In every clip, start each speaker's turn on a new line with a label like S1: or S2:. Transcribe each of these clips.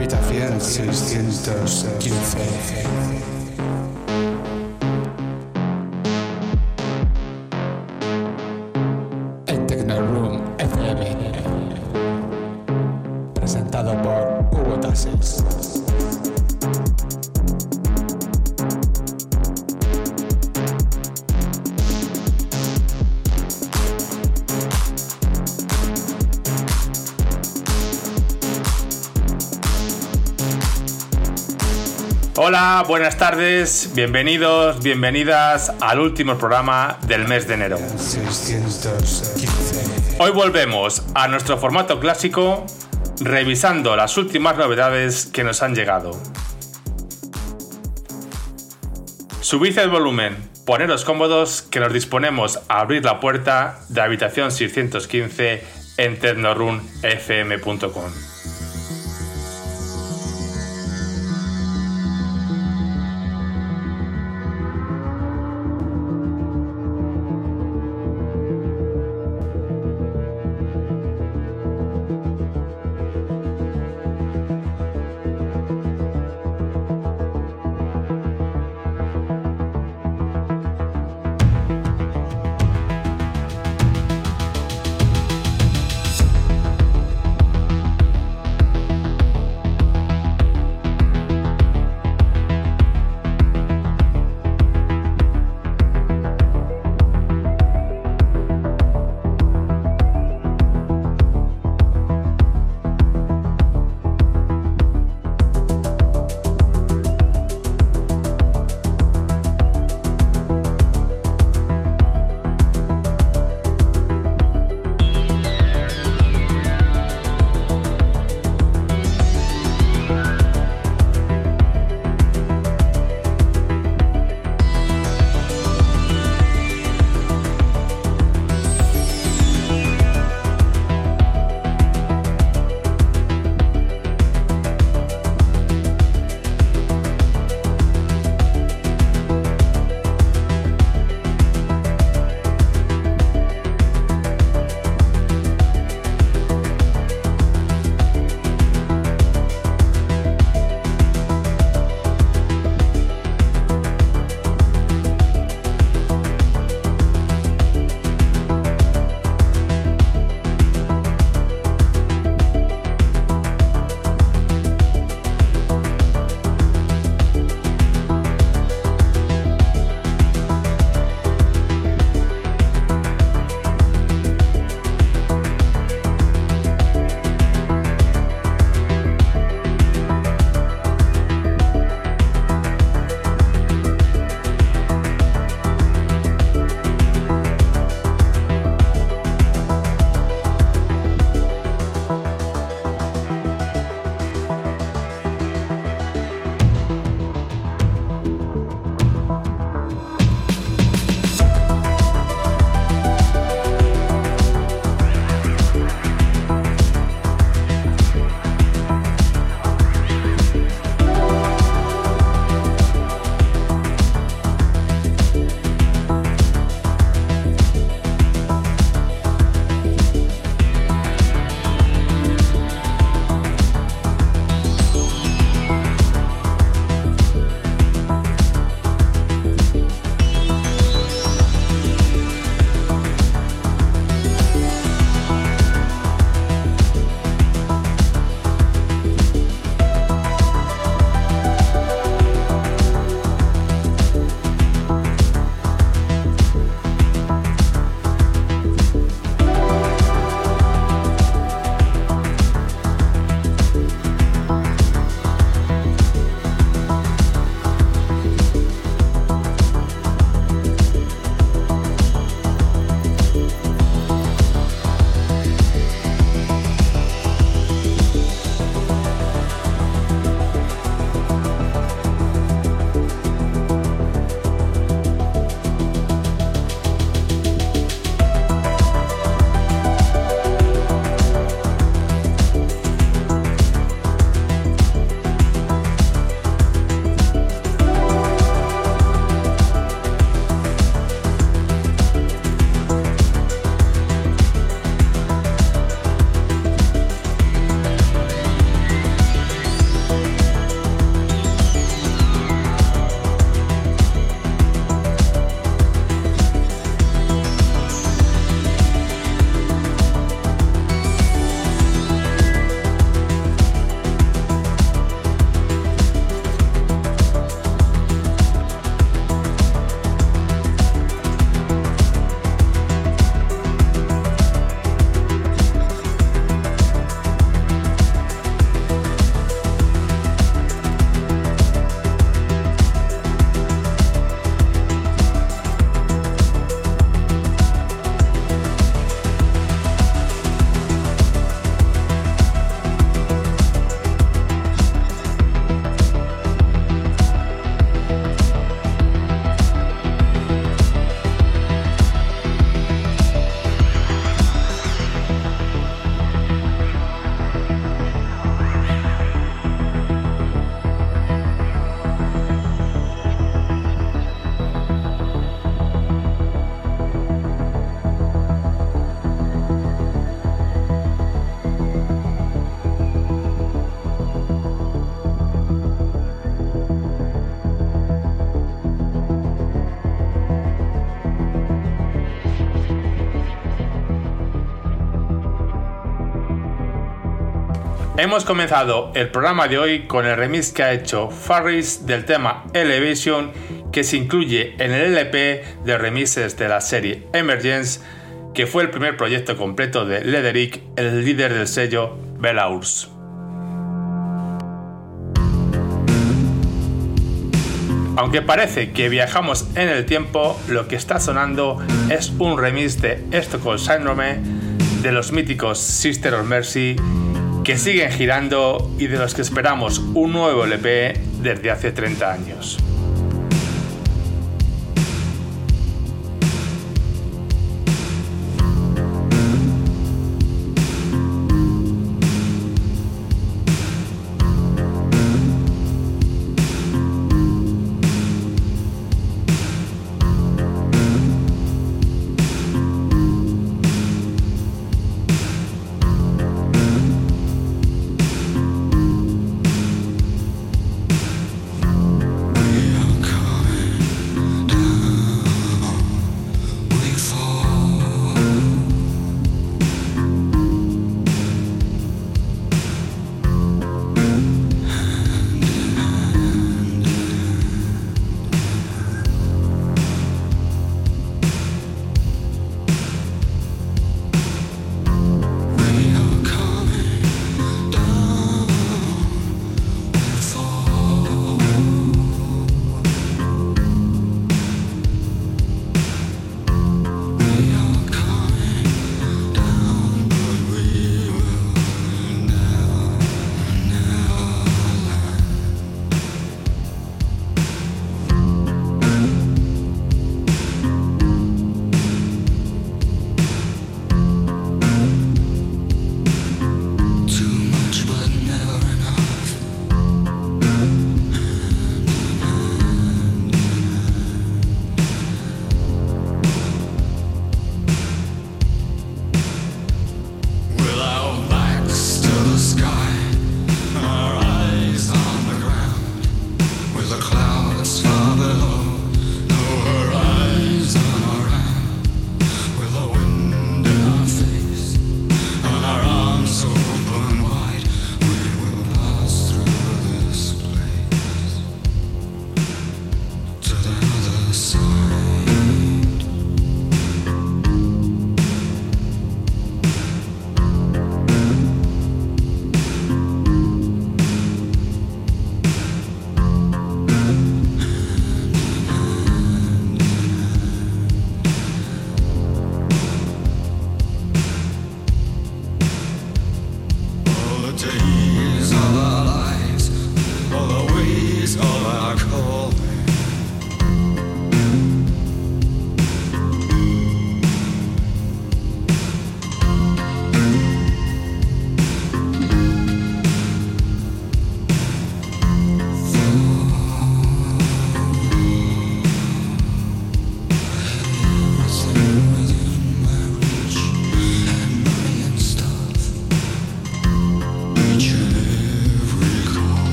S1: Habitación 615.
S2: Buenas tardes, bienvenidos, bienvenidas al último programa del mes de enero.
S1: 615.
S2: Hoy volvemos a nuestro formato clásico, revisando las últimas novedades que nos han llegado. Subid el volumen, poneros cómodos que nos disponemos a abrir la puerta de habitación 615 en tecnorunfm.com. Hemos comenzado el programa de hoy con el remix que ha hecho Farris del tema Elevation que se incluye en el LP de remixes de la serie Emergence que fue el primer proyecto completo de Lederick, el líder del sello Bellaurs. Aunque parece que viajamos en el tiempo, lo que está sonando es un remix de Stockholm Syndrome de los míticos Sister of Mercy que siguen girando y de los que esperamos un nuevo LP desde hace 30 años.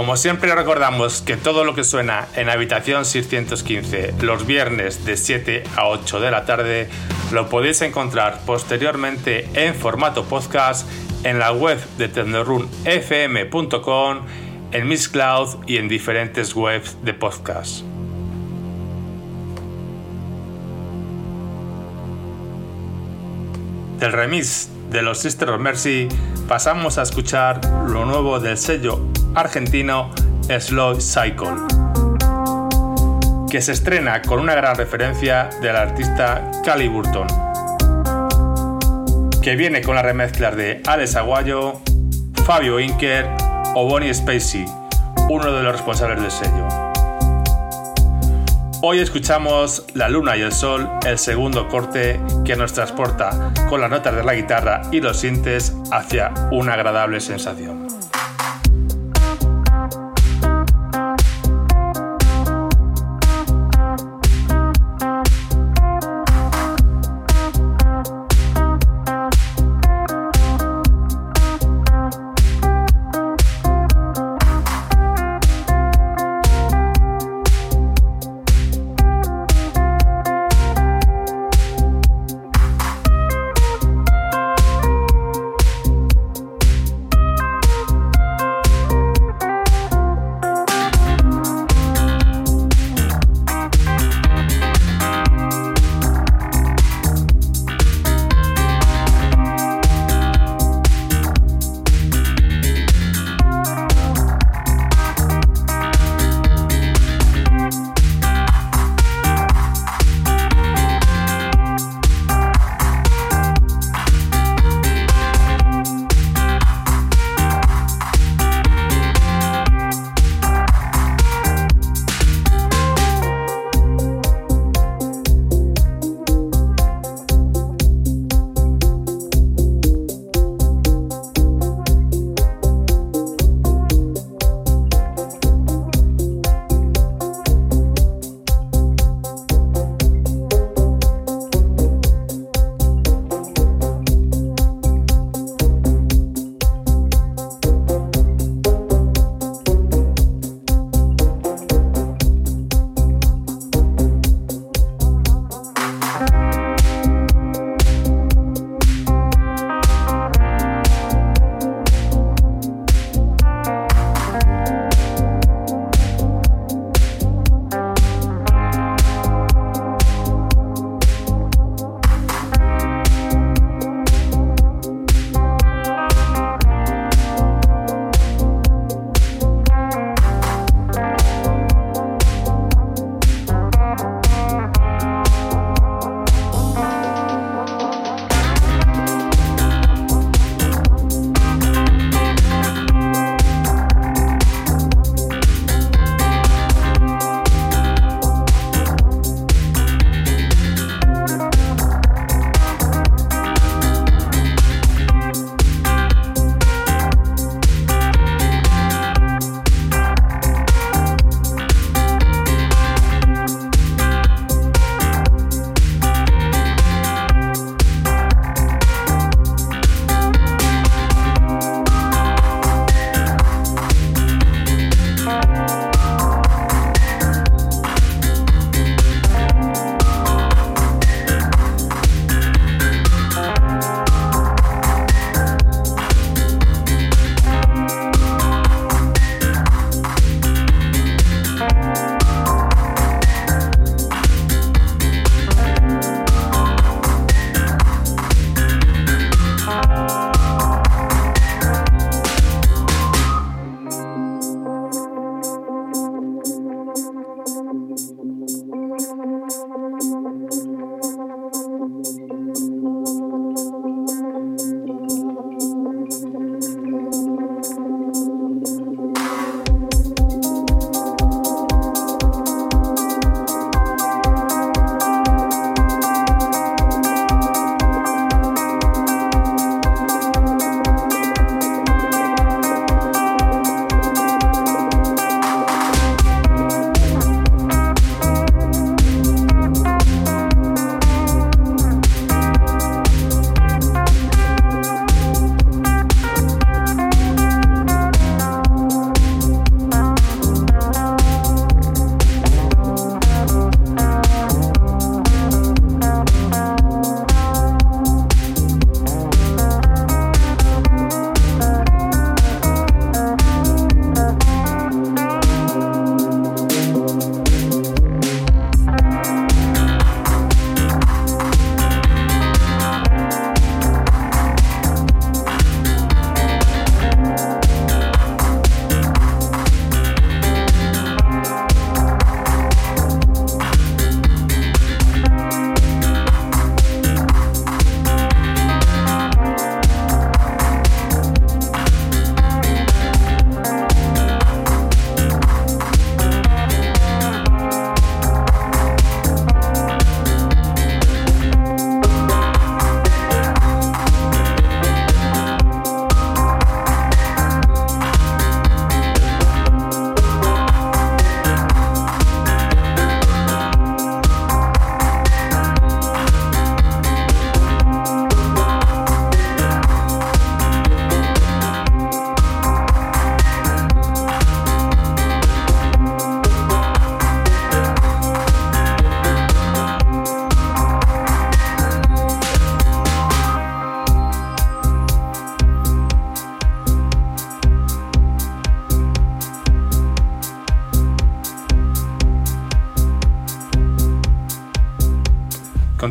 S2: Como siempre recordamos que todo lo que suena en Habitación 615 los viernes de 7 a 8 de la tarde lo podéis encontrar posteriormente en formato podcast en la web de tecnorunfm.com, en Miss Cloud y en diferentes webs de podcast. Del remix de los Sister of Mercy pasamos a escuchar lo nuevo del sello argentino Slow Cycle, que se estrena con una gran referencia del artista Cali Burton, que viene con las remezclas de Alex Aguayo, Fabio Inker o Bonnie Spacey, uno de los responsables del sello. Hoy escuchamos La Luna y el Sol, el segundo corte que nos transporta con las notas de la guitarra y los sintes hacia una agradable sensación.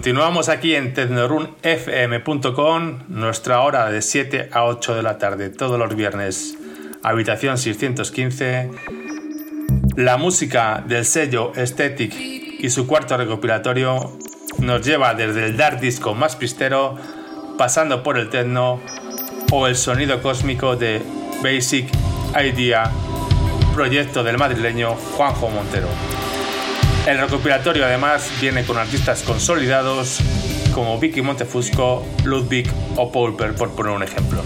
S2: Continuamos aquí en tecnorunfm.com, nuestra hora de 7 a 8 de la tarde, todos los viernes, habitación 615. La música del sello Aesthetic y su cuarto recopilatorio nos lleva desde el dark disco más pistero, pasando por el techno o el sonido cósmico de Basic Idea, proyecto del madrileño Juanjo Montero. El recopilatorio además viene con artistas consolidados como Vicky Montefusco, Ludwig o Paulper, por poner un ejemplo.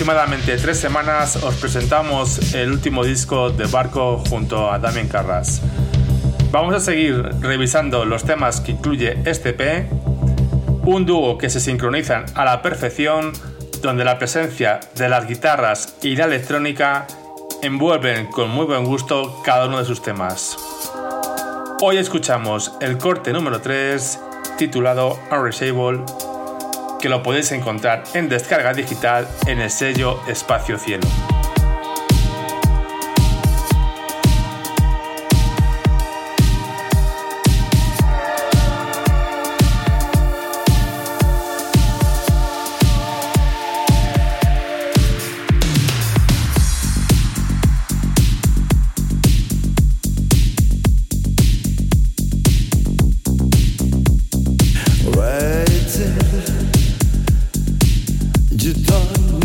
S2: Aproximadamente tres semanas os presentamos el último disco de Barco junto a Damien Carras. Vamos a seguir revisando los temas que incluye este EP, un dúo que se sincronizan a la perfección, donde la presencia de las guitarras y la electrónica envuelven con muy buen gusto cada uno de sus temas. Hoy escuchamos el corte número 3 titulado Unreachable que lo podéis encontrar en descarga digital en el sello Espacio Cielo.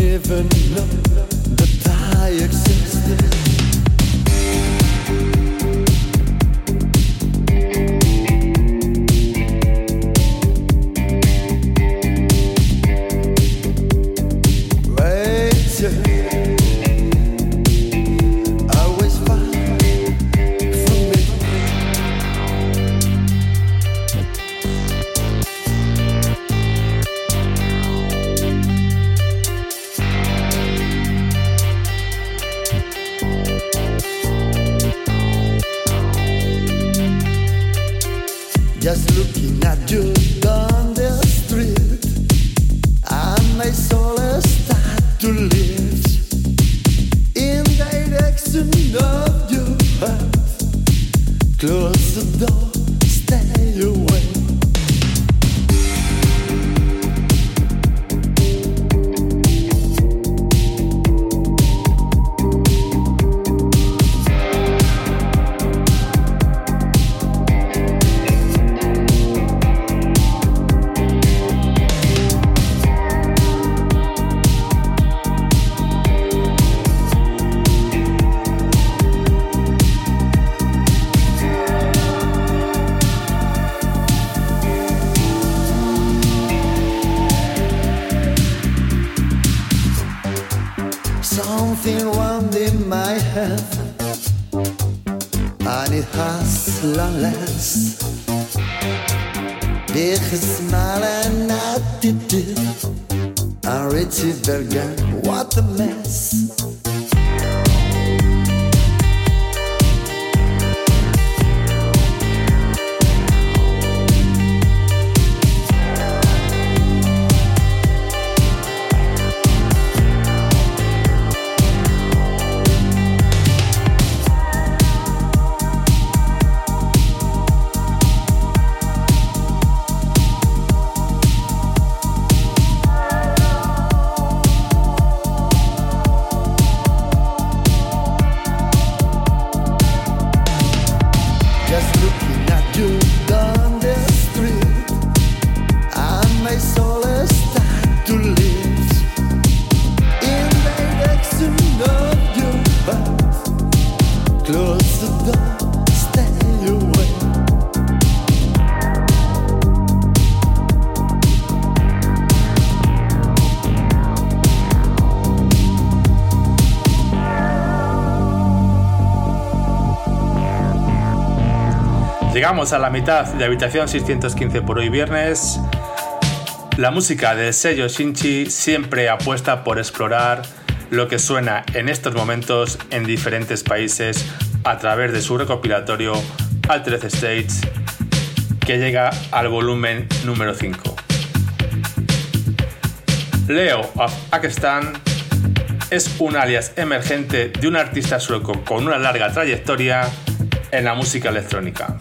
S2: never know that I existed. Llegamos a la mitad de Habitación 615 por hoy viernes. La música del sello Shinchi siempre apuesta por explorar lo que suena en estos momentos en diferentes países a través de su recopilatorio Altered States que llega al volumen número 5. Leo of Akestan es un alias emergente de un artista sueco con una larga trayectoria en la música electrónica.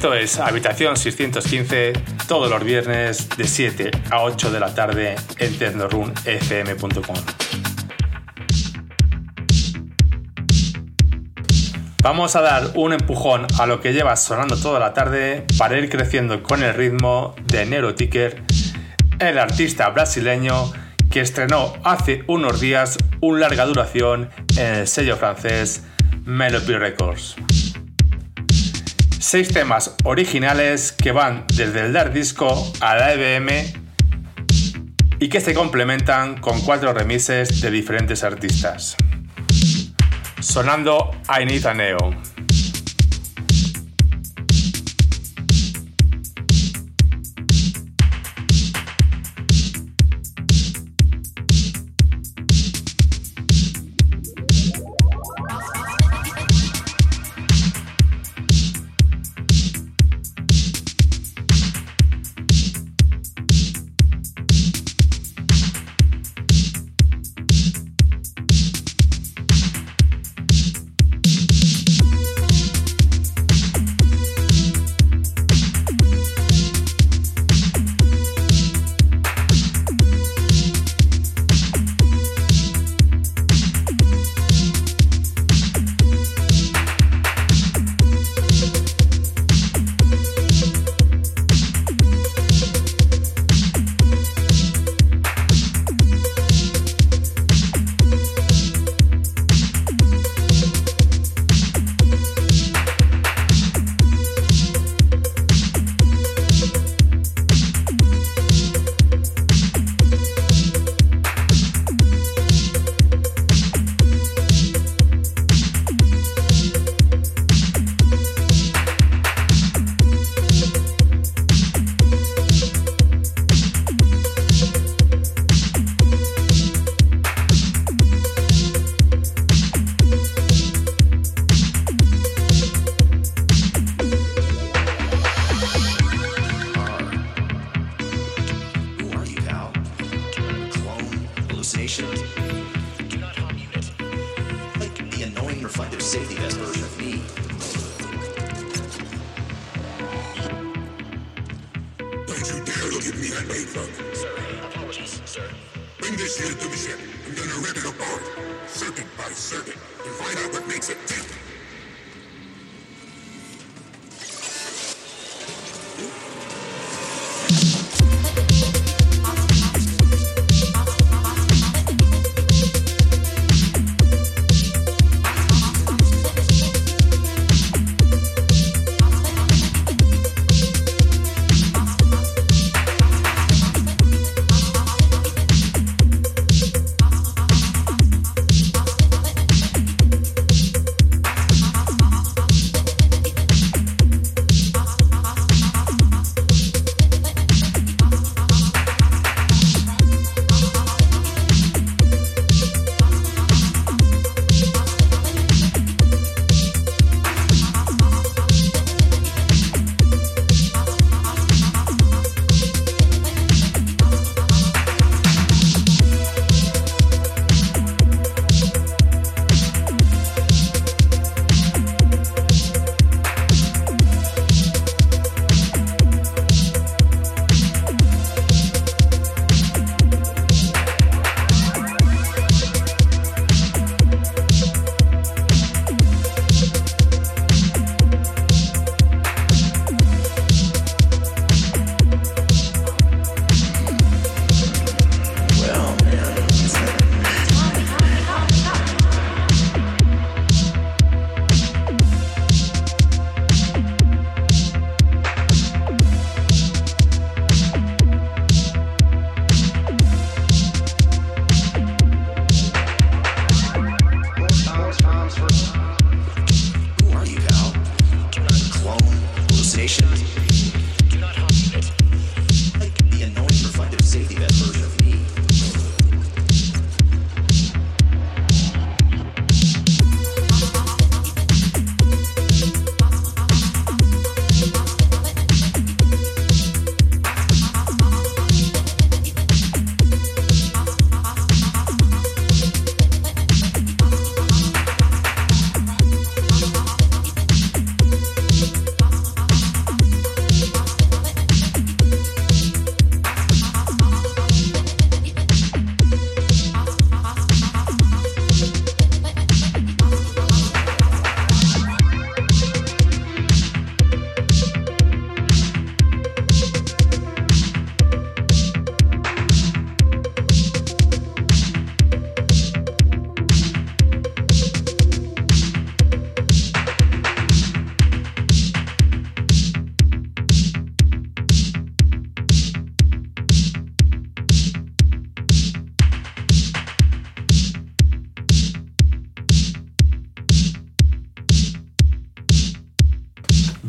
S2: Esto es Habitación 615 todos los viernes de 7 a 8 de la tarde en tecnorunfm.com. Vamos a dar un empujón a lo que lleva sonando toda la tarde para ir creciendo con el ritmo de Neuroticker, el artista brasileño que estrenó hace unos días un larga duración en el sello francés Melody Records. Seis temas originales que van desde el Dark Disco a la EBM y que se complementan con cuatro remises de diferentes artistas. Sonando I Need a Neo.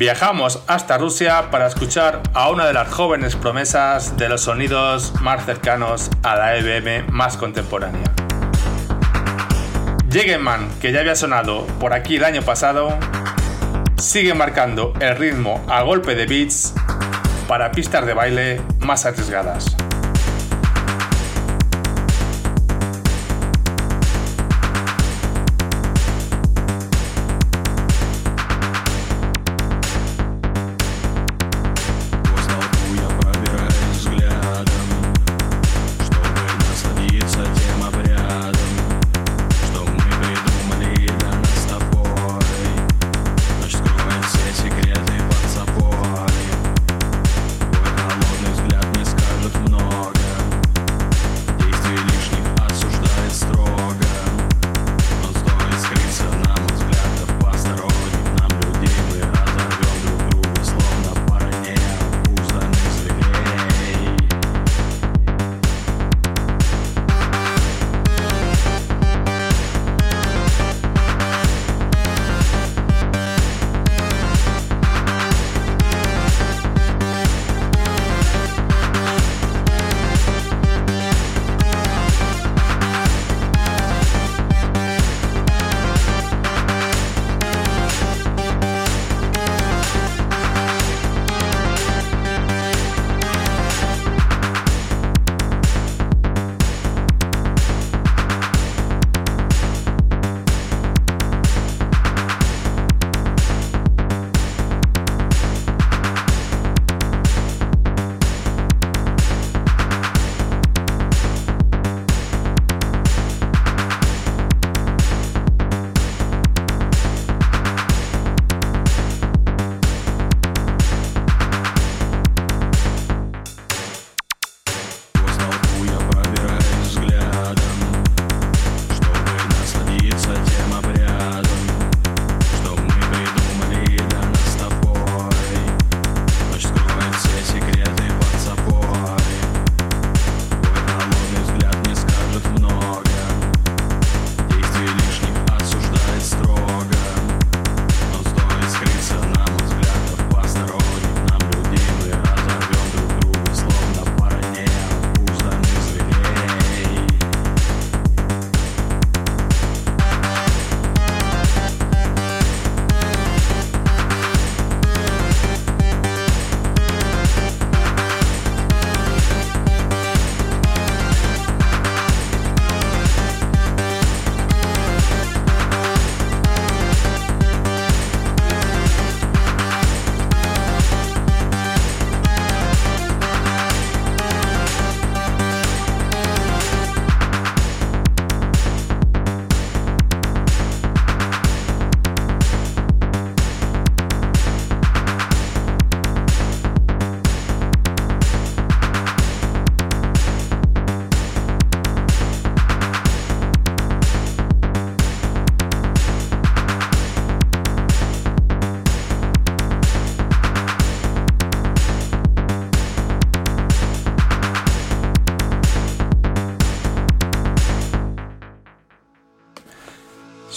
S3: Viajamos hasta Rusia para escuchar a una de las jóvenes promesas de los sonidos más cercanos a la EBM más contemporánea. Jägerman, que ya había sonado por aquí el año pasado, sigue marcando el ritmo a golpe de beats para pistas de baile más arriesgadas.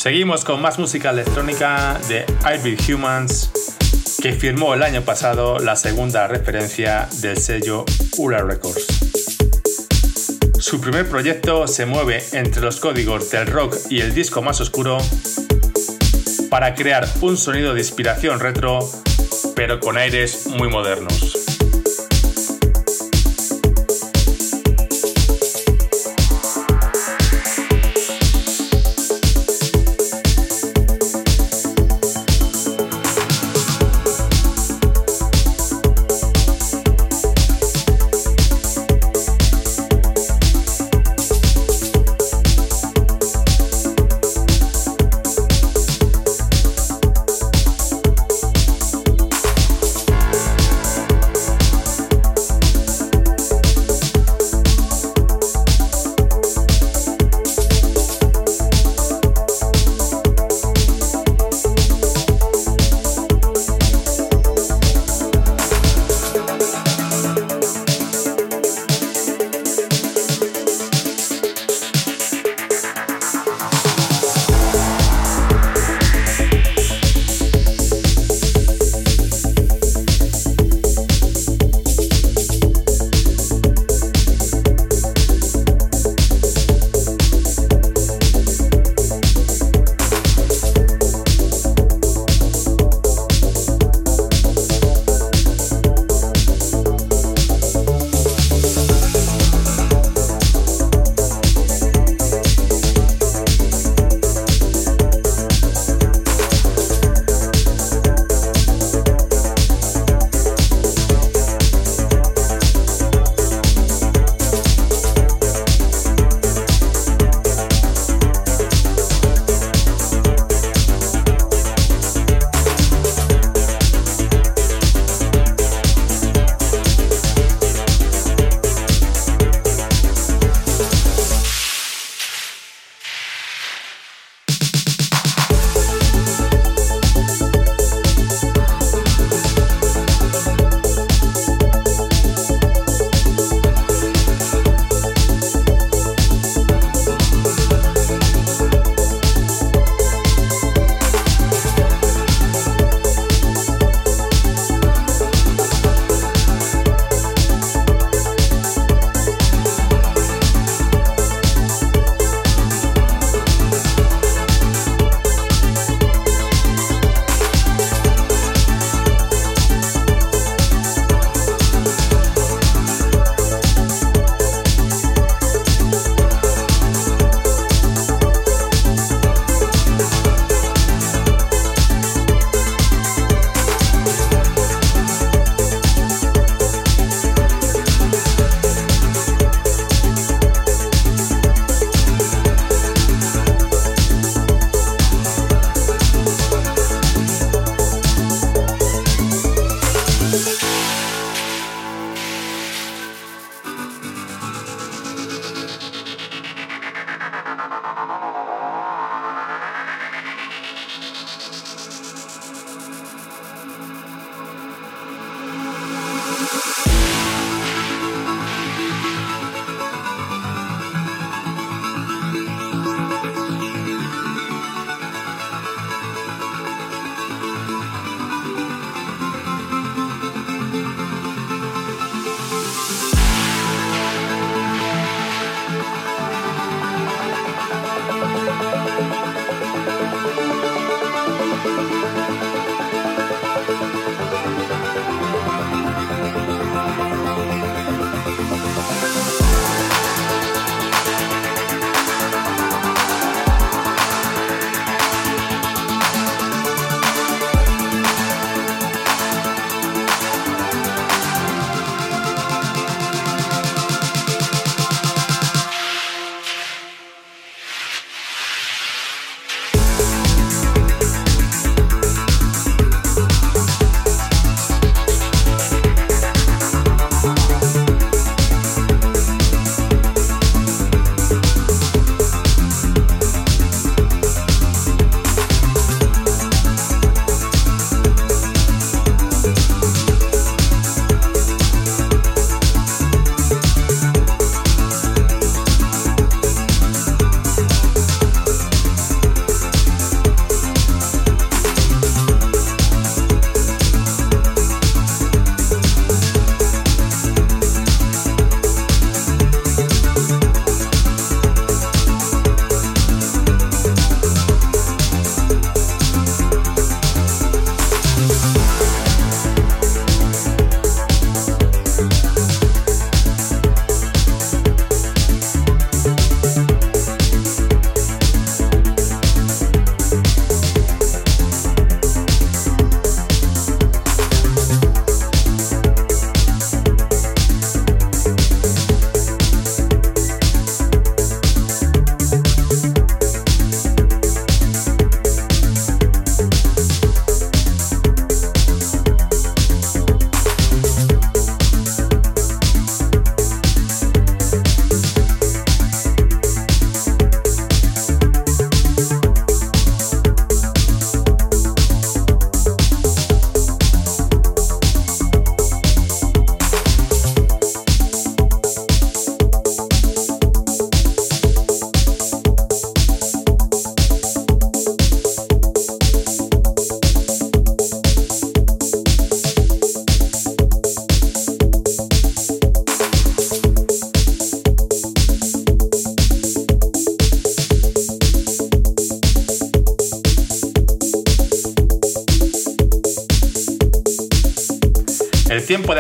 S3: Seguimos con más música electrónica de Ivy Humans, que firmó el año pasado la segunda referencia del sello Ura Records. Su primer proyecto se mueve entre los códigos del rock y el disco más oscuro para crear un sonido de inspiración retro, pero con aires muy modernos.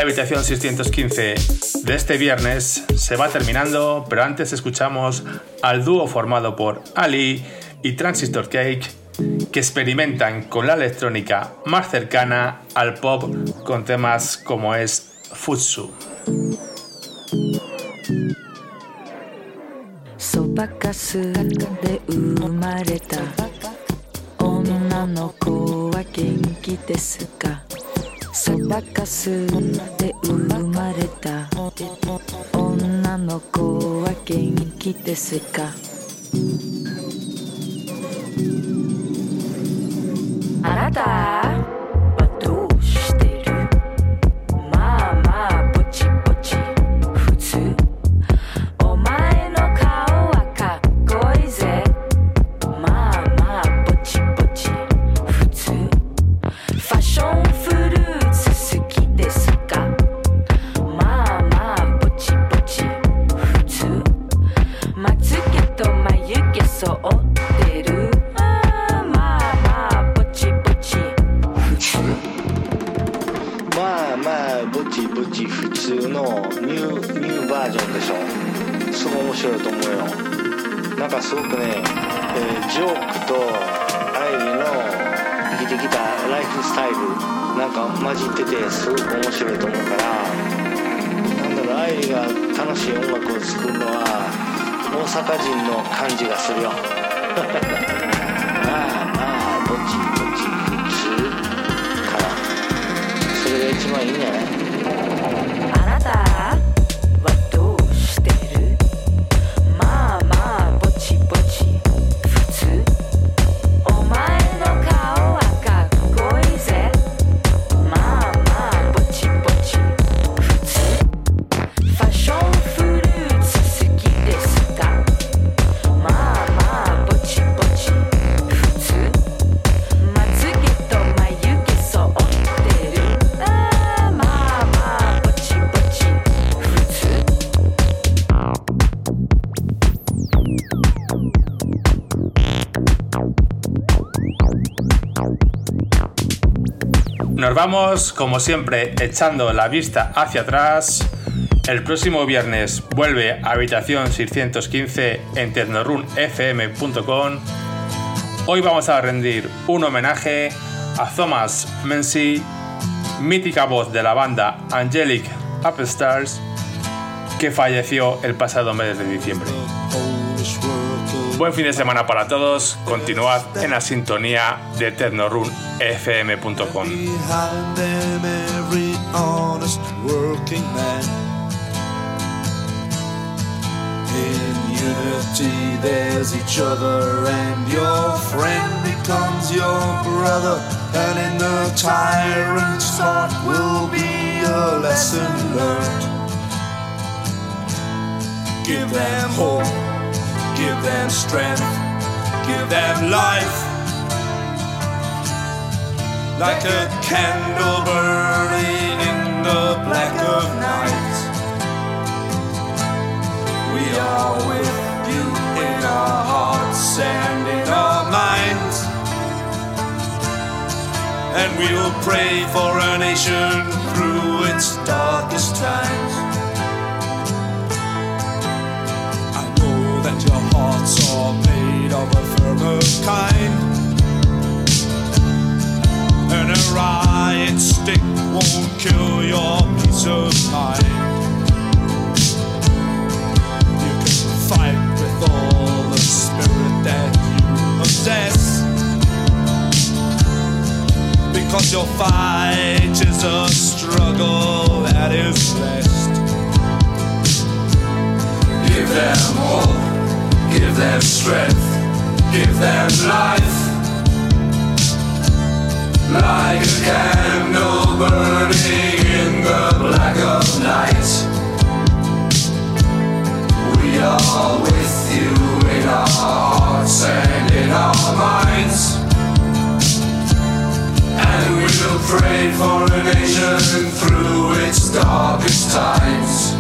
S4: habitación 615 de este viernes se va terminando, pero antes escuchamos al dúo formado por Ali y Transistor Cake que experimentan con la electrónica más cercana al pop con temas como es Futsu.
S2: そ
S4: ばかすで生まれた。女の子は元気ですか？あなた。
S2: Vamos, como siempre, echando la vista hacia atrás. El próximo viernes vuelve a Habitación 615 en tecnorunfm.com. Hoy vamos a rendir un homenaje a Thomas Mency, mítica voz de la banda Angelic Upstars, que falleció el pasado mes de diciembre. Buen fin de semana para todos. Continuad en la sintonía de tecnorunfm.com.
S5: In unity, there's each other, and your friend becomes your brother. And in the tyrant's heart will be a lesson learned. Give them hope, give them strength, give them life. Like a candle burning in the black of night. We are with you in our hearts and in our minds. And we will pray for our nation through its darkest times. Your hearts are made of a firmer kind. And a riot stick won't kill your peace of mind. You can fight with all the spirit that you possess. Because your fight is a struggle that is blessed. Give them hope, give them strength, give them life. Like a candle burning in the black of night. We are with you in our hearts and in our minds. And we will pray for a nation through its darkest times.